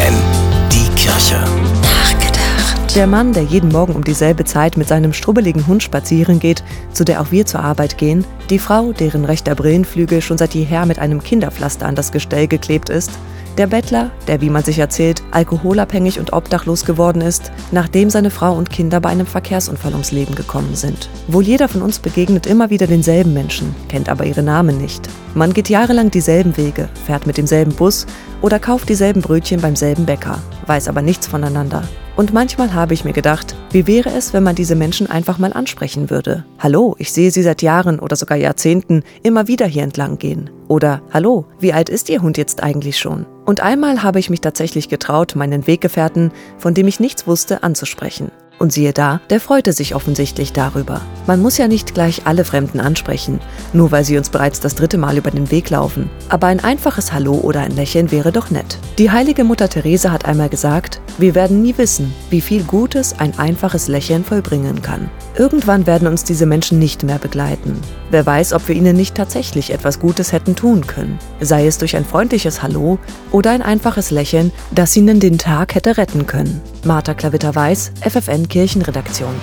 FFN, die Kirche. Nachgedacht. Der Mann, der jeden Morgen um dieselbe Zeit mit seinem strubbeligen Hund spazieren geht, zu der auch wir zur Arbeit gehen, die Frau, deren rechter Brillenflügel schon seit jeher mit einem Kinderpflaster an das Gestell geklebt ist, der Bettler, der, wie man sich erzählt, alkoholabhängig und obdachlos geworden ist, nachdem seine Frau und Kinder bei einem Verkehrsunfall ums Leben gekommen sind. Wohl jeder von uns begegnet immer wieder denselben Menschen, kennt aber ihre Namen nicht. Man geht jahrelang dieselben Wege, fährt mit demselben Bus oder kauft dieselben Brötchen beim selben Bäcker, weiß aber nichts voneinander. Und manchmal habe ich mir gedacht, wie wäre es, wenn man diese Menschen einfach mal ansprechen würde? Hallo, ich sehe Sie seit Jahren oder sogar Jahrzehnten immer wieder hier entlang gehen. Oder Hallo, wie alt ist Ihr Hund jetzt eigentlich schon? Und einmal habe ich mich tatsächlich getraut, meinen Weggefährten, von dem ich nichts wusste, anzusprechen. Und siehe da, der freute sich offensichtlich darüber. Man muss ja nicht gleich alle Fremden ansprechen, nur weil sie uns bereits das dritte Mal über den Weg laufen. Aber ein einfaches Hallo oder ein Lächeln wäre doch nett. Die heilige Mutter Therese hat einmal gesagt, wir werden nie wissen, wie viel Gutes ein einfaches Lächeln vollbringen kann. Irgendwann werden uns diese Menschen nicht mehr begleiten. Wer weiß, ob wir ihnen nicht tatsächlich etwas Gutes hätten tun können. Sei es durch ein freundliches Hallo oder ein einfaches Lächeln, das ihnen den Tag hätte retten können. Martha Klavitter Weiß, FFN Kirchenredaktion.